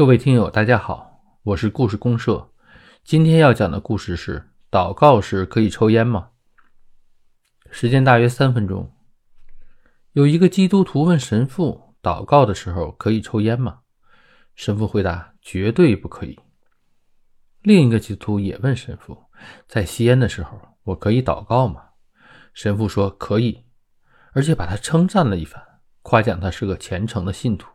各位听友，大家好，我是故事公社。今天要讲的故事是：祷告时可以抽烟吗？时间大约三分钟。有一个基督徒问神父：祷告的时候可以抽烟吗？神父回答：绝对不可以。另一个基督徒也问神父：在吸烟的时候，我可以祷告吗？神父说：可以，而且把他称赞了一番，夸奖他是个虔诚的信徒。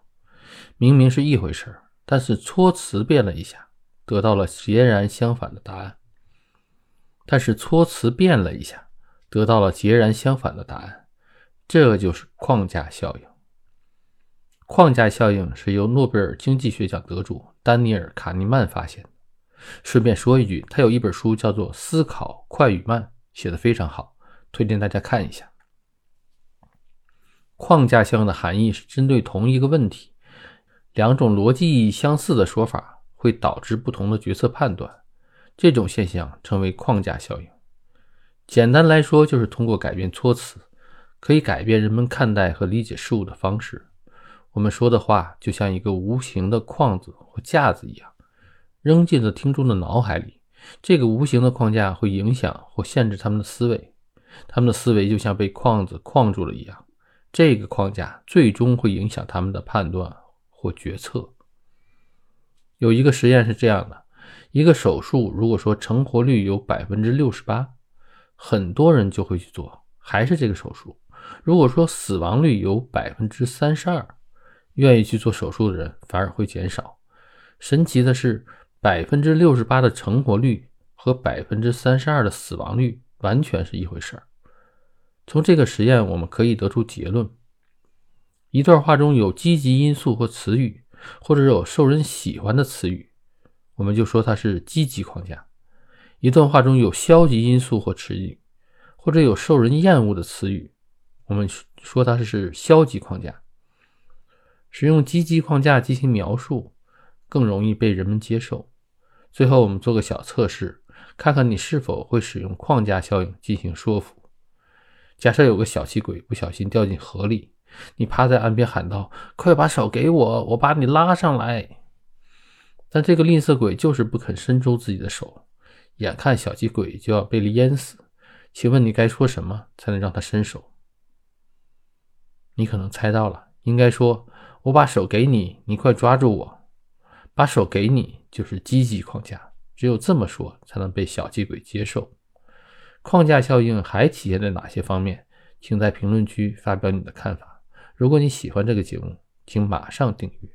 明明是一回事儿。但是措辞变了一下，得到了截然相反的答案。但是措辞变了一下，得到了截然相反的答案。这就是框架效应。框架效应是由诺贝尔经济学奖得主丹尼尔·卡尼曼发现的。顺便说一句，他有一本书叫做《思考快与慢》，写的非常好，推荐大家看一下。框架效应的含义是针对同一个问题。两种逻辑意义相似的说法会导致不同的决策判断，这种现象称为框架效应。简单来说，就是通过改变措辞，可以改变人们看待和理解事物的方式。我们说的话就像一个无形的框子或架子一样，扔进了听众的脑海里。这个无形的框架会影响或限制他们的思维，他们的思维就像被框子框住了一样。这个框架最终会影响他们的判断。或决策，有一个实验是这样的：一个手术，如果说成活率有百分之六十八，很多人就会去做，还是这个手术；如果说死亡率有百分之三十二，愿意去做手术的人反而会减少。神奇的是，百分之六十八的成活率和百分之三十二的死亡率完全是一回事儿。从这个实验，我们可以得出结论。一段话中有积极因素或词语，或者有受人喜欢的词语，我们就说它是积极框架；一段话中有消极因素或词语，或者有受人厌恶的词语，我们说它是消极框架。使用积极框架进行描述，更容易被人们接受。最后，我们做个小测试，看看你是否会使用框架效应进行说服。假设有个小气鬼不小心掉进河里。你趴在岸边喊道：“快把手给我，我把你拉上来。”但这个吝啬鬼就是不肯伸出自己的手，眼看小气鬼就要被淹死，请问你该说什么才能让他伸手？你可能猜到了，应该说：“我把手给你，你快抓住我。”把手给你就是积极框架，只有这么说才能被小气鬼接受。框架效应还体现在哪些方面？请在评论区发表你的看法。如果你喜欢这个节目，请马上订阅。